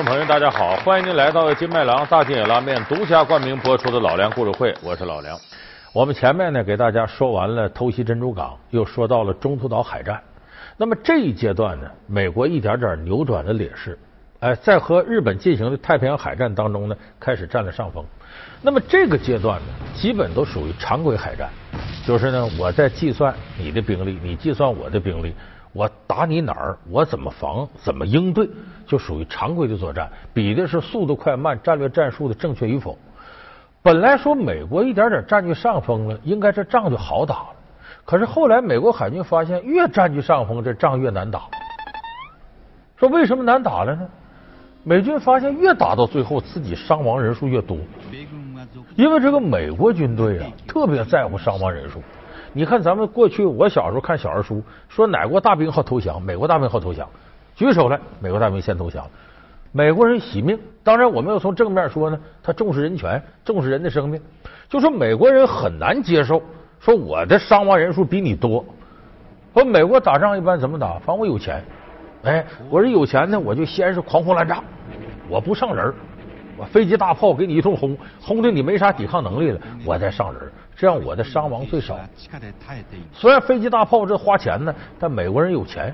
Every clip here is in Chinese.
观众朋友，大家好，欢迎您来到金麦郎大金野拉面独家冠名播出的《老梁故事会》，我是老梁。我们前面呢给大家说完了偷袭珍珠港，又说到了中途岛海战。那么这一阶段呢，美国一点点扭转了劣势，哎，在和日本进行的太平洋海战当中呢，开始占了上风。那么这个阶段呢，基本都属于常规海战，就是呢，我在计算你的兵力，你计算我的兵力。我打你哪儿？我怎么防？怎么应对？就属于常规的作战，比的是速度快慢、战略战术的正确与否。本来说美国一点点占据上风了，应该这仗就好打了。可是后来美国海军发现，越占据上风，这仗越难打。说为什么难打了呢？美军发现越打到最后，自己伤亡人数越多。因为这个美国军队啊，特别在乎伤亡人数。你看，咱们过去我小时候看小人书，说哪国大兵好投降，美国大兵好投降，举手来，美国大兵先投降。美国人惜命，当然我们要从正面说呢，他重视人权，重视人的生命。就说美国人很难接受，说我的伤亡人数比你多。说美国打仗一般怎么打？反正我有钱，哎，我是有钱呢，我就先是狂轰滥炸，我不上人我飞机大炮给你一通轰，轰的你没啥抵抗能力了，我再上人这样我的伤亡最少。虽然飞机大炮这花钱呢，但美国人有钱。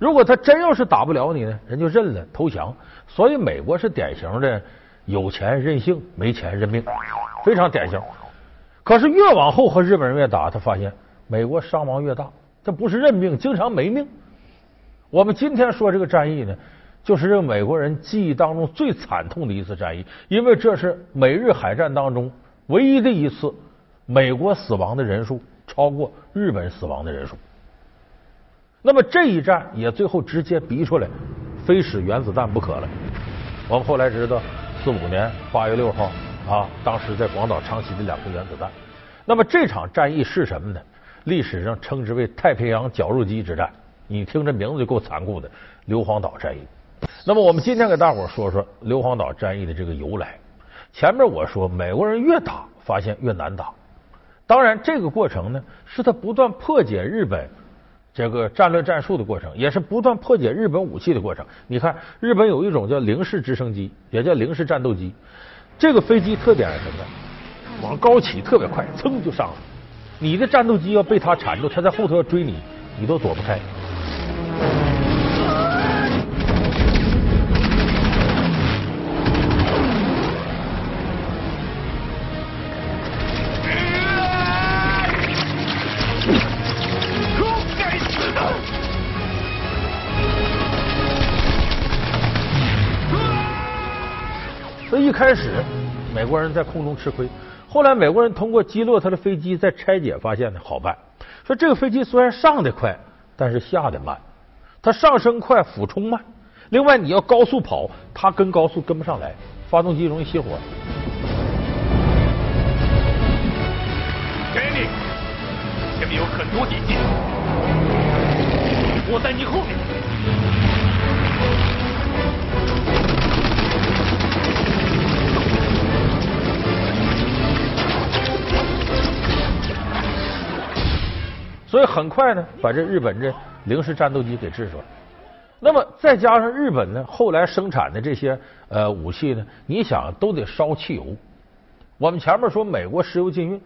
如果他真要是打不了你呢，人就认了投降。所以美国是典型的有钱任性，没钱认命，非常典型。可是越往后和日本人越打，他发现美国伤亡越大，这不是认命，经常没命。我们今天说这个战役呢，就是这个美国人记忆当中最惨痛的一次战役，因为这是美日海战当中唯一的一次。美国死亡的人数超过日本死亡的人数，那么这一战也最后直接逼出来，非使原子弹不可了。我们后来知道，四五年八月六号啊，当时在广岛、长崎的两颗原子弹。那么这场战役是什么呢？历史上称之为太平洋绞肉机之战。你听这名字就够残酷的，硫磺岛战役。那么我们今天给大伙说说硫磺岛战役的这个由来。前面我说，美国人越打发现越难打。当然，这个过程呢，是他不断破解日本这个战略战术的过程，也是不断破解日本武器的过程。你看，日本有一种叫零式直升机，也叫零式战斗机。这个飞机特点是什么？往高起特别快，噌就上了。你的战斗机要被它缠住，它在后头要追你，你都躲不开。一开始，美国人在空中吃亏。后来，美国人通过击落他的飞机，再拆解发现呢，好办。说这个飞机虽然上的快，但是下的慢。它上升快，俯冲慢。另外，你要高速跑，它跟高速跟不上来，发动机容易熄火。给你，前面有很多敌机，我在你后面。所以很快呢，把这日本这零式战斗机给制出来。那么再加上日本呢，后来生产的这些呃武器呢，你想都得烧汽油。我们前面说美国石油禁运，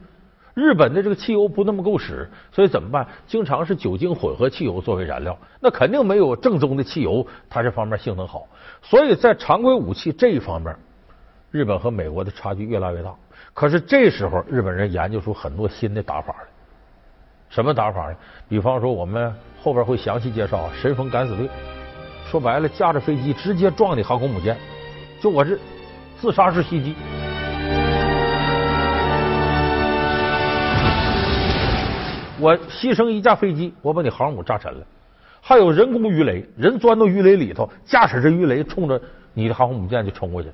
日本的这个汽油不那么够使，所以怎么办？经常是酒精混合汽油作为燃料，那肯定没有正宗的汽油，它这方面性能好。所以在常规武器这一方面，日本和美国的差距越拉越大。可是这时候，日本人研究出很多新的打法来。什么打法呢？比方说，我们后边会详细介绍神风敢死队。说白了，驾着飞机直接撞你航空母舰，就我这自杀式袭击。我牺牲一架飞机，我把你航母炸沉了。还有人工鱼雷，人钻到鱼雷里头，驾驶着鱼雷冲着你的航空母舰就冲过去，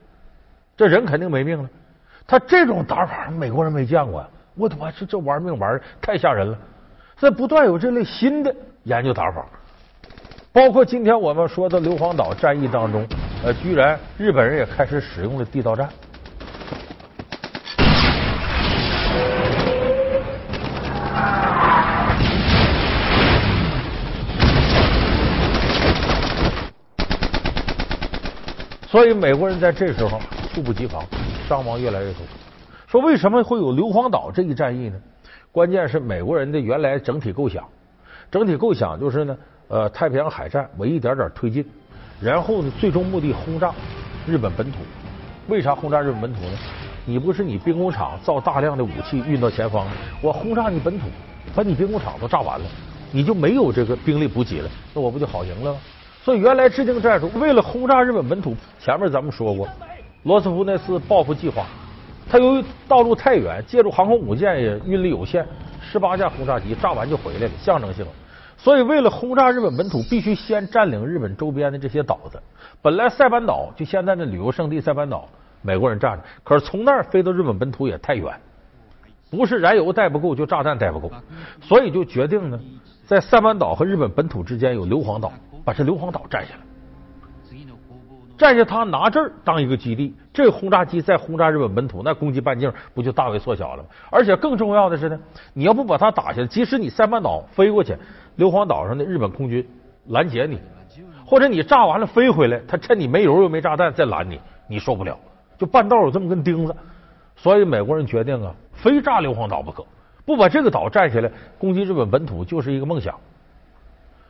这人肯定没命了。他这种打法，美国人没见过呀！我的妈，这这玩命玩太吓人了。在不断有这类新的研究打法，包括今天我们说的硫磺岛战役当中，呃，居然日本人也开始使用了地道战。所以美国人在这时候猝不及防，伤亡越来越多。说为什么会有硫磺岛这一战役呢？关键是美国人的原来整体构想，整体构想就是呢，呃，太平洋海战我一点点推进，然后呢，最终目的轰炸日本本土。为啥轰炸日本本土呢？你不是你兵工厂造大量的武器运到前方，我轰炸你本土，把你兵工厂都炸完了，你就没有这个兵力补给了，那我不就好赢了吗？所以原来制定战术，为了轰炸日本本土，前面咱们说过，罗斯福那次报复计划，它由于道路太远，借助航空母舰也运力有限，十八架轰炸机炸完就回来了，象征性。所以为了轰炸日本本土，必须先占领日本周边的这些岛子。本来塞班岛就现在的旅游胜地塞班岛。美国人占着，可是从那儿飞到日本本土也太远，不是燃油带不够，就炸弹带不够，所以就决定呢，在塞班岛和日本本土之间有硫磺岛，把这硫磺岛占下来，占下他拿这儿当一个基地，这轰炸机再轰炸日本本土，那攻击半径不就大为缩小了吗？而且更重要的是呢，你要不把它打下来，即使你塞班岛飞过去，硫磺岛上的日本空军拦截你，或者你炸完了飞回来，他趁你没油又没炸弹再拦你，你受不了。就半道有这么根钉子，所以美国人决定啊，非炸硫磺岛不可，不把这个岛占下来，攻击日本本土就是一个梦想。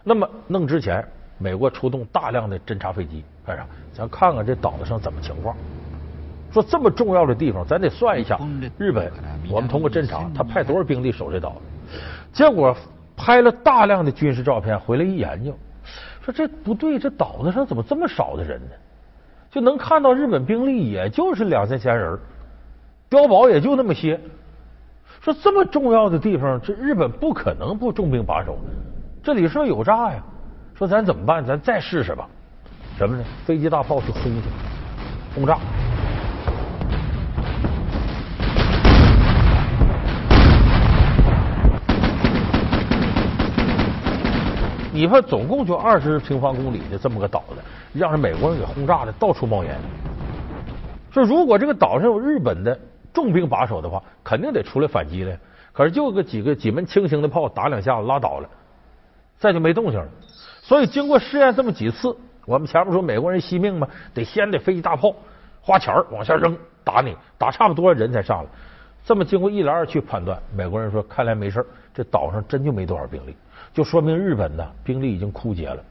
那么弄之前，美国出动大量的侦察飞机干啥？咱看看这岛子上怎么情况。说这么重要的地方，咱得算一下日本。我们通过侦察，他派多少兵力守这岛？结果拍了大量的军事照片回来一研究，说这不对，这岛子上怎么这么少的人呢？就能看到日本兵力也就是两三千人，碉堡也就那么些。说这么重要的地方，这日本不可能不重兵把守。这里是不是有诈呀，说咱怎么办？咱再试试吧。什么呢？飞机大炮去轰去，轰炸。你看，总共就二十平方公里的这么个岛子。让人美国人给轰炸的到处冒烟。说如果这个岛上有日本的重兵把守的话，肯定得出来反击了。可是就个几个几门轻型的炮打两下子拉倒了，再就没动静了。所以经过试验这么几次，我们前面说美国人惜命嘛，得先得飞机大炮花钱往下扔打你，打差不多人才上来。这么经过一来二去判断，美国人说看来没事这岛上真就没多少兵力，就说明日本的兵力已经枯竭了。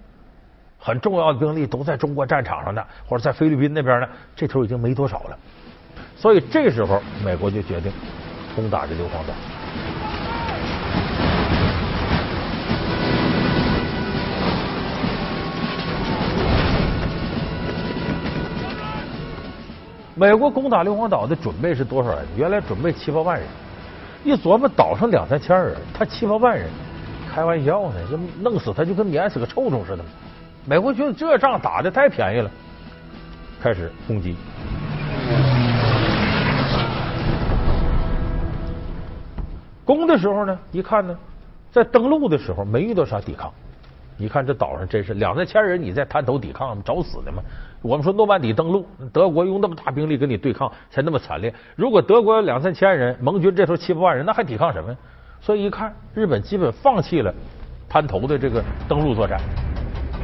很重要的兵力都在中国战场上呢，或者在菲律宾那边呢，这头已经没多少了。所以这时候，美国就决定攻打这硫磺岛。美国攻打硫磺岛的准备是多少人？原来准备七八万人，一琢磨岛上两三千人，他七八万人，开玩笑呢，这弄死他就跟碾死个臭虫似的。美国觉得这仗打的太便宜了，开始攻击。攻的时候呢，一看呢，在登陆的时候没遇到啥抵抗。你看这岛上真是两三千人，你在滩头抵抗，找死呢吗？我们说诺曼底登陆，德国用那么大兵力跟你对抗，才那么惨烈。如果德国有两三千人，盟军这时候七八万人，那还抵抗什么呀？所以一看，日本基本放弃了滩头的这个登陆作战。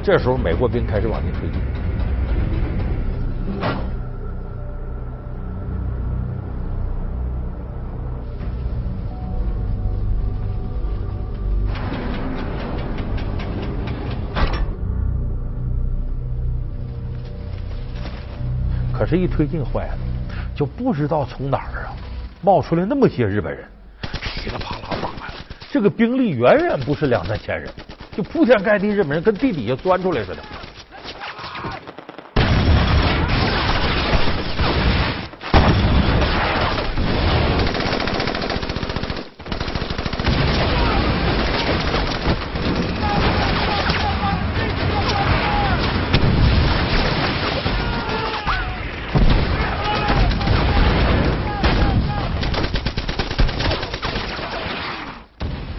这时候，美国兵开始往前推进。这，一推进坏了，就不知道从哪儿啊冒出来那么些日本人，噼里啪啦打呀！这个兵力远远不是两三千人。就铺天盖地，日本人跟地底下钻出来似的。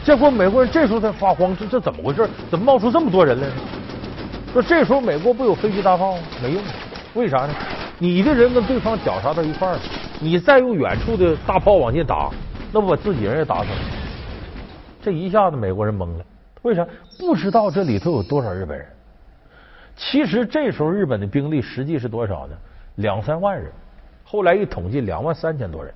结果美国人这时候才发慌，这这怎么回事？怎么冒出这么多人来呢？说这时候美国不有飞机大炮吗？没用，为啥呢？你的人跟对方绞杀到一块儿了，你再用远处的大炮往进打，那不把自己人也打死了？这一下子美国人懵了，为啥？不知道这里头有多少日本人。其实这时候日本的兵力实际是多少呢？两三万人。后来一统计，两万三千多人。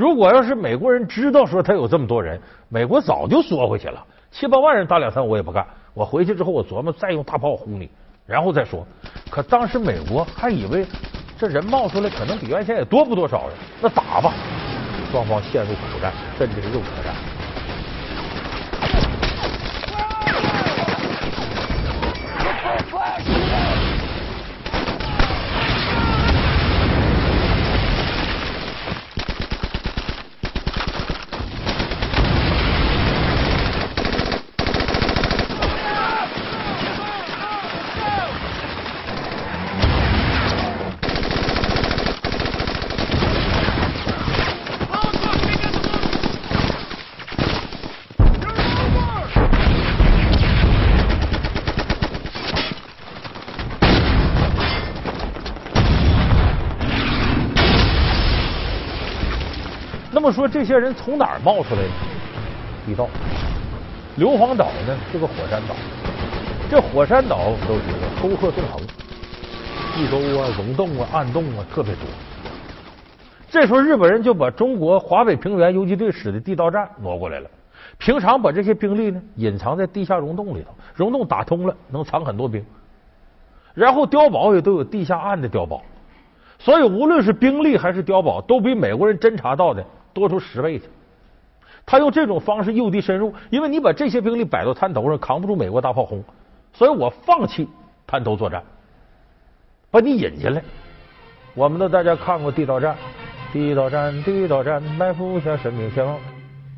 如果要是美国人知道说他有这么多人，美国早就缩回去了。七八万人打两三，我也不干。我回去之后，我琢磨再用大炮轰你，然后再说。可当时美国还以为这人冒出来可能比原先也多不多少人，那打吧。双方陷入苦战，甚至是肉搏战。这些人从哪儿冒出来的？地道。硫磺岛呢是个火山岛，这火山岛都知道沟壑纵横，地沟啊、溶洞啊、暗洞啊特别多。这时候日本人就把中国华北平原游击队使的地道战挪过来了。平常把这些兵力呢隐藏在地下溶洞里头，溶洞打通了能藏很多兵。然后碉堡也都有地下暗的碉堡，所以无论是兵力还是碉堡，都比美国人侦察到的。多出十倍去，他用这种方式诱敌深入，因为你把这些兵力摆到滩头上，扛不住美国大炮轰，所以我放弃滩头作战，把你引进来。我们都大家看过地道战，地道战，地道战，埋伏下神兵前方。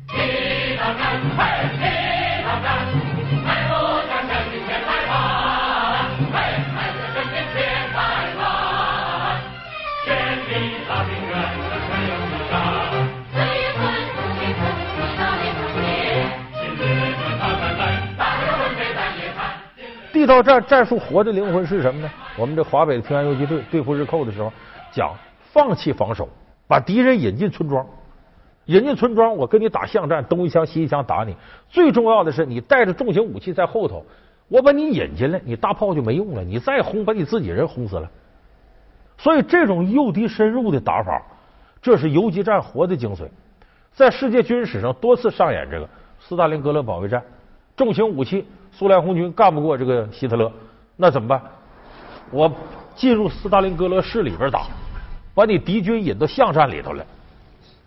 地道战，嘿，地道战。地道战战术活的灵魂是什么呢？我们这华北平安游击队对付日寇的时候，讲放弃防守，把敌人引进村庄，引进村庄，我跟你打巷战，东一枪西一枪打你。最重要的是，你带着重型武器在后头，我把你引进来，你大炮就没用了，你再轰，把你自己人轰死了。所以，这种诱敌深入的打法，这是游击战活的精髓，在世界军事史上多次上演这个斯大林格勒保卫战。重型武器，苏联红军干不过这个希特勒，那怎么办？我进入斯大林格勒市里边打，把你敌军引到巷战里头来。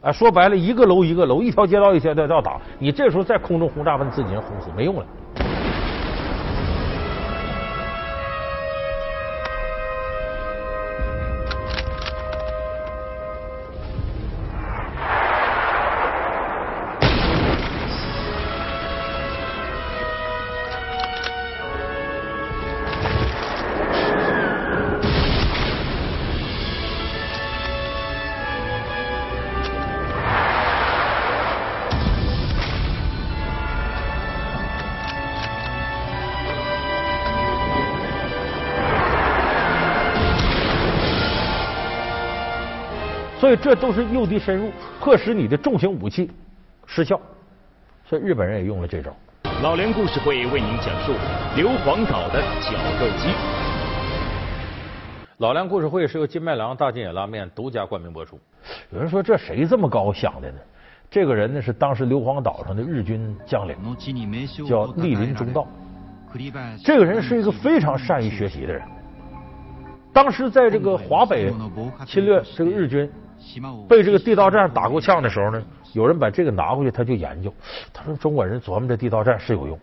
啊，说白了，一个楼一个楼，一条街道一条街道打，你这时候在空中轰炸，把你自己人轰死，没用了。所以这都是诱敌深入，迫使你的重型武器失效。所以日本人也用了这招。老梁故事会为您讲述硫磺岛的绞肉机。老梁故事会是由金麦郎大金野拉面独家冠名播出。有人说这谁这么高想的呢？这个人呢是当时硫磺岛上的日军将领，叫立林中道。这个人是一个非常善于学习的人。当时在这个华北侵略这个日军。被这个地道战打过呛的时候呢，有人把这个拿回去，他就研究。他说中国人琢磨这地道战是有用，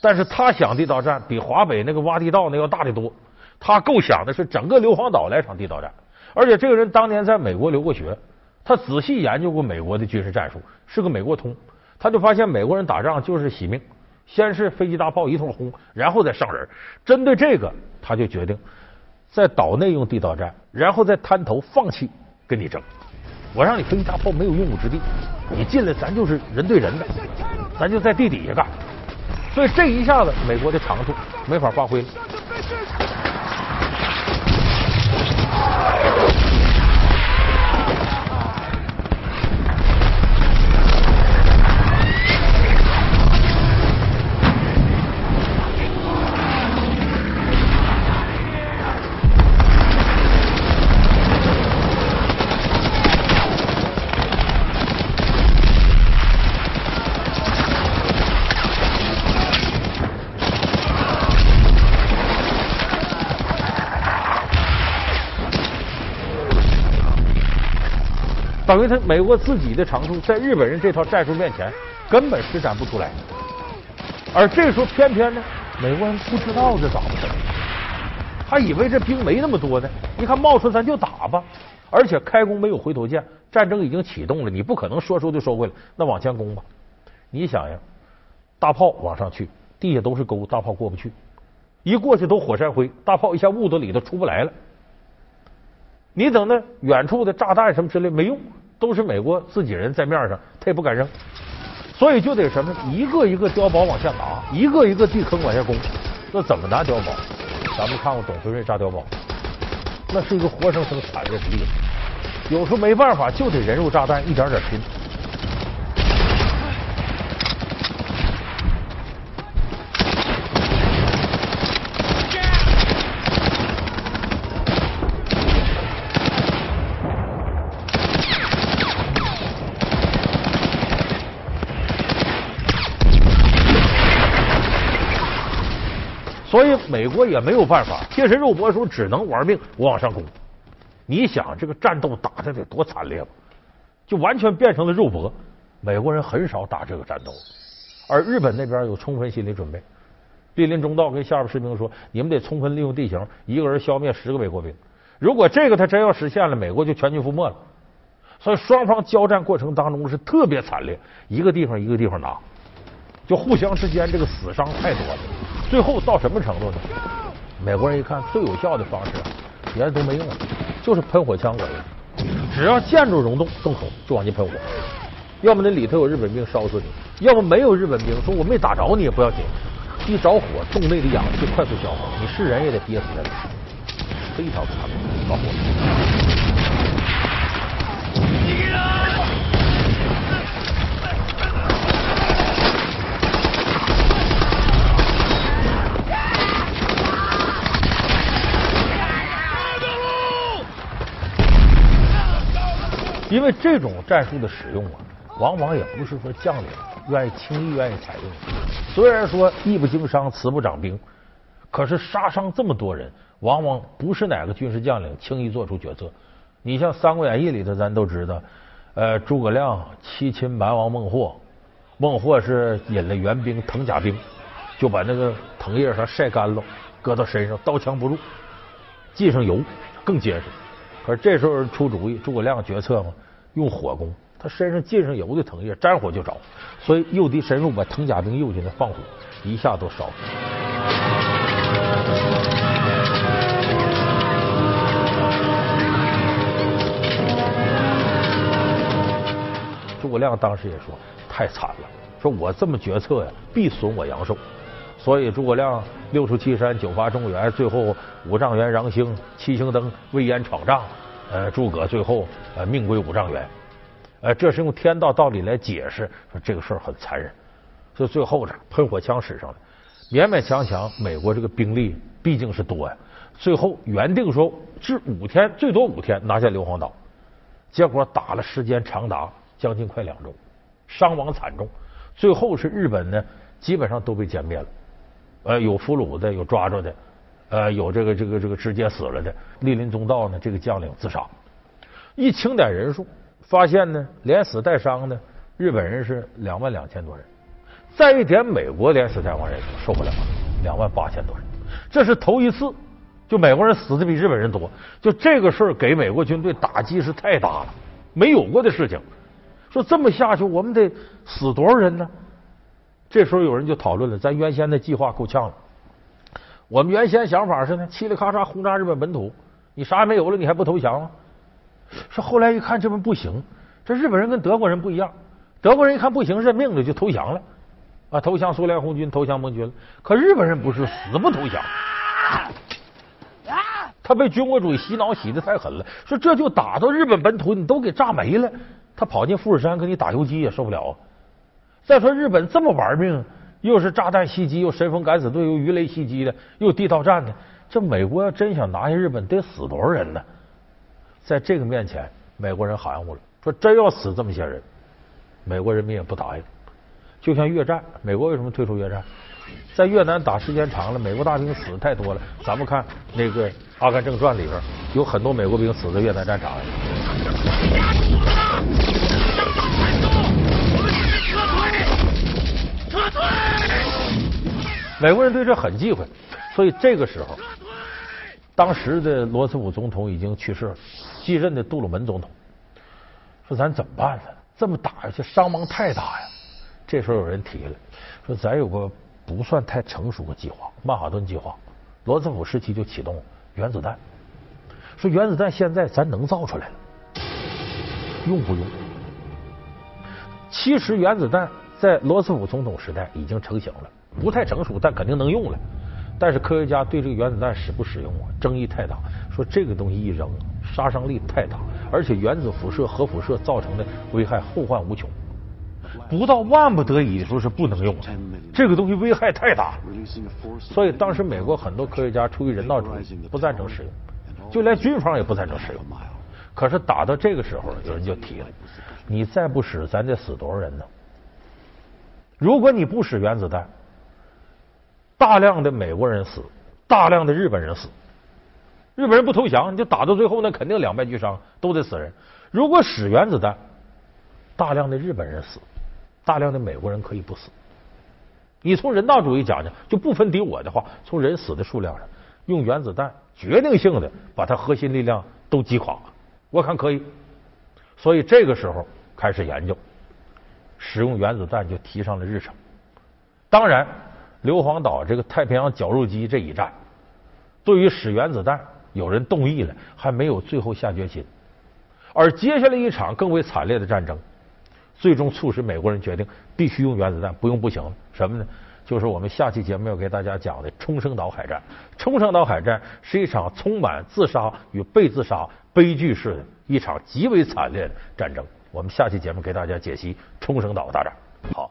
但是他想地道战比华北那个挖地道那要大得多。他构想的是整个硫磺岛来场地道战，而且这个人当年在美国留过学，他仔细研究过美国的军事战术，是个美国通。他就发现美国人打仗就是惜命，先是飞机大炮一通轰，然后再上人。针对这个，他就决定在岛内用地道战，然后在滩头放弃跟你争。我让你飞机大炮没有用武之地，你进来咱就是人对人的，咱就在地底下干，所以这一下子美国的长处没法发挥了。等于他美国自己的长处在日本人这套战术面前根本施展不出来。而这时候偏偏呢，美国人不知道这咋回事，他以为这兵没那么多呢。一看冒出咱就打吧，而且开弓没有回头箭，战争已经启动了，你不可能说收就收回来，那往前攻吧。你想呀，大炮往上去，地下都是沟，大炮过不去。一过去都火山灰，大炮一下雾都里头出不来了。你等那远处的炸弹什么之类没用，都是美国自己人在面上，他也不敢扔，所以就得什么一个一个碉堡往下拿，一个一个地坑往下攻。那怎么拿碉堡？咱们看过董存瑞炸碉堡，那是一个活生生惨烈的例子。有时候没办法，就得人肉炸弹一点点拼。所以美国也没有办法，贴身肉搏的时候只能玩命，我往上攻。你想这个战斗打的得多惨烈吧？就完全变成了肉搏。美国人很少打这个战斗，而日本那边有充分心理准备。濒临中道跟下边士兵说：“你们得充分利用地形，一个人消灭十个美国兵。如果这个他真要实现了，美国就全军覆没了。”所以双方交战过程当中是特别惨烈，一个地方一个地方拿，就互相之间这个死伤太多了。最后到什么程度呢？美国人一看最有效的方式，别的都没用，就是喷火枪管用。只要见着溶洞洞口就往进喷火，要么那里头有日本兵烧死你，要么没有日本兵，说我没打着你也不要紧，一着火洞内的氧气快速消耗，你是人也得憋死在里，非常残酷着火。因为这种战术的使用啊，往往也不是说将领愿意轻易愿意采用。虽然说艺不经商，慈不长兵，可是杀伤这么多人，往往不是哪个军事将领轻易做出决策。你像《三国演义》里头，咱都知道，呃，诸葛亮七擒蛮王孟获，孟获是引了援兵藤甲兵，就把那个藤叶上晒干了，搁到身上，刀枪不入，系上油更结实。可是这时候出主意，诸葛亮决策嘛，用火攻。他身上浸上油的藤叶，沾火就着，所以诱敌深入，把藤甲兵诱进来放火，一下都烧了。诸葛亮当时也说太惨了，说我这么决策呀，必损我阳寿。所以诸葛亮六出祁山，九伐中原，最后五丈原禳星，七星灯魏延闯帐，呃，诸葛最后呃命归五丈原。呃，这是用天道道理来解释，说这个事儿很残忍。所以最后这喷火枪使上了，勉勉强强，美国这个兵力毕竟是多呀。最后原定说至五天，最多五天拿下硫磺岛，结果打了时间长达将近快两周，伤亡惨重。最后是日本呢，基本上都被歼灭了。呃，有俘虏的，有抓着的，呃，有这个这个这个直接死了的。莅临中道呢，这个将领自杀。一清点人数，发现呢，连死带伤的日本人是两万两千多人。再一点美国连死带亡人数，受不了了，两万八千多人。这是头一次，就美国人死的比日本人多。就这个事儿给美国军队打击是太大了，没有过的事情。说这么下去，我们得死多少人呢？这时候有人就讨论了，咱原先的计划够呛了。我们原先想法是呢，嘁哩咔嚓轰炸日本本土，你啥也没有了，你还不投降吗？说后来一看，这不不行。这日本人跟德国人不一样，德国人一看不行，认命了就投降了啊，投降苏联红军，投降盟军了。可日本人不是死不投降，他被军国主义洗脑洗的太狠了。说这就打到日本本土，你都给炸没了，他跑进富士山跟你打游击也受不了。再说日本这么玩命，又是炸弹袭击，又神风敢死队，又鱼雷袭击的，又地道战的，这美国要真想拿下日本，得死多少人呢？在这个面前，美国人含糊了，说真要死这么些人，美国人民也不答应。就像越战，美国为什么退出越战？在越南打时间长了，美国大兵死的太多了。咱们看那个《阿甘正传》里边，有很多美国兵死在越南战场上美国人对这很忌讳，所以这个时候，当时的罗斯福总统已经去世了，继任的杜鲁门总统说：“咱怎么办呢？这么打下去，伤亡太大呀。”这时候有人提了，说：“咱有个不算太成熟的计划——曼哈顿计划。罗斯福时期就启动原子弹。说原子弹现在咱能造出来了，用不用？其实原子弹在罗斯福总统时代已经成型了。”不太成熟，但肯定能用了。但是科学家对这个原子弹使不使用啊，争议太大。说这个东西一扔，杀伤力太大，而且原子辐射、核辐射造成的危害后患无穷。不到万不得已的时候是不能用的。这个东西危害太大，所以当时美国很多科学家出于人道主义不赞成使用，就连军方也不赞成使用。可是打到这个时候，有人就提了：你再不使，咱得死多少人呢？如果你不使原子弹，大量的美国人死，大量的日本人死。日本人不投降，你就打到最后，那肯定两败俱伤，都得死人。如果使原子弹，大量的日本人死，大量的美国人可以不死。你从人道主义讲讲，就不分敌我的话，从人死的数量上，用原子弹决定性的把它核心力量都击垮，我看可以。所以这个时候开始研究，使用原子弹就提上了日程。当然。硫磺岛这个太平洋绞肉机这一战，对于使原子弹，有人动议了，还没有最后下决心。而接下来一场更为惨烈的战争，最终促使美国人决定必须用原子弹，不用不行。什么呢？就是我们下期节目要给大家讲的冲绳岛海战。冲绳岛海战是一场充满自杀与被自杀悲剧式的一场极为惨烈的战争。我们下期节目给大家解析冲绳岛大战。好。